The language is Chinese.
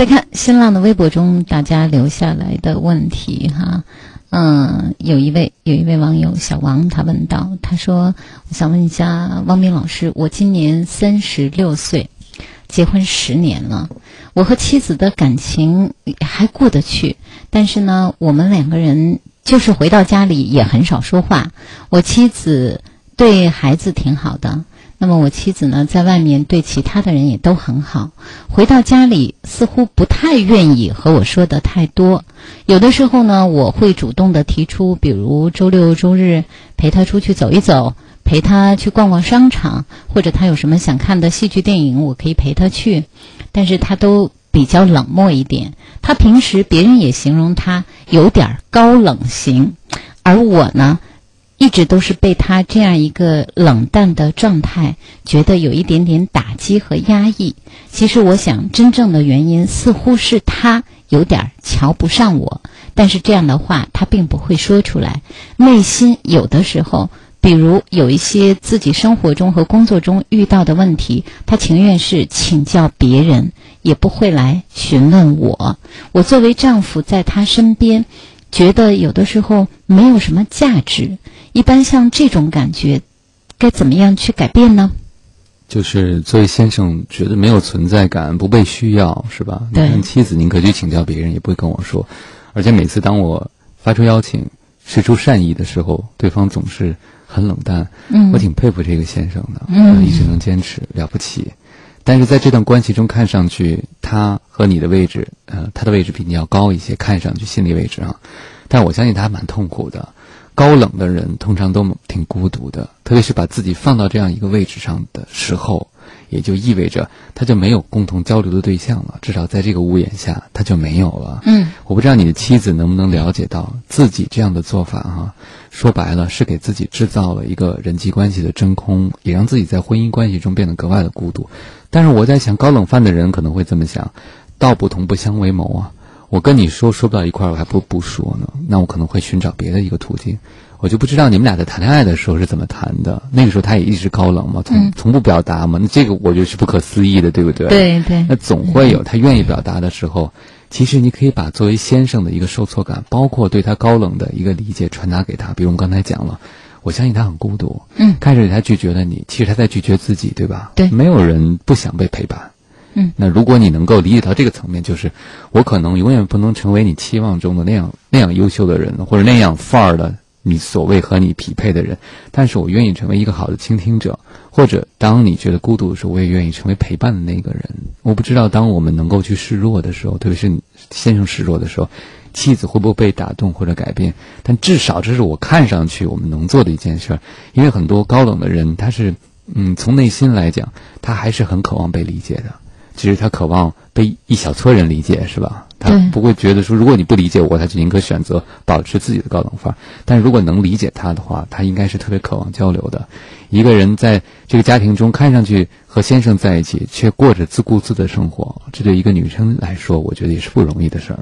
再看新浪的微博中大家留下来的问题哈，嗯，有一位有一位网友小王他问到，他说：“我想问一下汪明老师，我今年三十六岁，结婚十年了，我和妻子的感情还过得去，但是呢，我们两个人就是回到家里也很少说话。我妻子对孩子挺好的。”那么我妻子呢，在外面对其他的人也都很好，回到家里似乎不太愿意和我说的太多。有的时候呢，我会主动的提出，比如周六周日陪他出去走一走，陪他去逛逛商场，或者他有什么想看的戏剧电影，我可以陪他去。但是他都比较冷漠一点。他平时别人也形容他有点高冷型，而我呢。一直都是被他这样一个冷淡的状态，觉得有一点点打击和压抑。其实我想，真正的原因似乎是他有点瞧不上我，但是这样的话他并不会说出来。内心有的时候，比如有一些自己生活中和工作中遇到的问题，他情愿是请教别人，也不会来询问我。我作为丈夫，在他身边，觉得有的时候没有什么价值。一般像这种感觉，该怎么样去改变呢？就是作为先生，觉得没有存在感，不被需要，是吧？对。你看妻子宁可去请教别人，也不会跟我说。而且每次当我发出邀请、施出善意的时候，对方总是很冷淡。嗯。我挺佩服这个先生的，嗯，一直能坚持，了不起。但是在这段关系中，看上去他和你的位置，呃，他的位置比你要高一些，看上去心理位置啊。但我相信他蛮痛苦的。高冷的人通常都挺孤独的，特别是把自己放到这样一个位置上的时候，也就意味着他就没有共同交流的对象了。至少在这个屋檐下，他就没有了。嗯，我不知道你的妻子能不能了解到自己这样的做法哈，说白了是给自己制造了一个人际关系的真空，也让自己在婚姻关系中变得格外的孤独。但是我在想，高冷范的人可能会这么想：道不同不相为谋啊。我跟你说说不到一块儿，我还不不说呢。那我可能会寻找别的一个途径。我就不知道你们俩在谈恋爱的时候是怎么谈的。那个时候他也一直高冷嘛，从从不表达嘛。那这个我觉得是不可思议的，对不对？对对。那总会有他愿意表达的时候。其实你可以把作为先生的一个受挫感，包括对他高冷的一个理解传达给他。比如我们刚才讲了，我相信他很孤独。嗯。开始他拒绝了你，其实他在拒绝自己，对吧？对。没有人不想被陪伴。那如果你能够理解到这个层面，就是我可能永远不能成为你期望中的那样那样优秀的人，或者那样范儿的你所谓和你匹配的人，但是我愿意成为一个好的倾听者，或者当你觉得孤独的时候，我也愿意成为陪伴的那个人。我不知道当我们能够去示弱的时候，特别是你先生示弱的时候，妻子会不会被打动或者改变？但至少这是我看上去我们能做的一件事儿，因为很多高冷的人，他是嗯从内心来讲，他还是很渴望被理解的。其实他渴望被一小撮人理解，是吧？他不会觉得说，如果你不理解我，他就宁可选择保持自己的高冷范儿。但如果能理解他的话，他应该是特别渴望交流的。一个人在这个家庭中，看上去和先生在一起，却过着自顾自的生活，这对一个女生来说，我觉得也是不容易的事儿。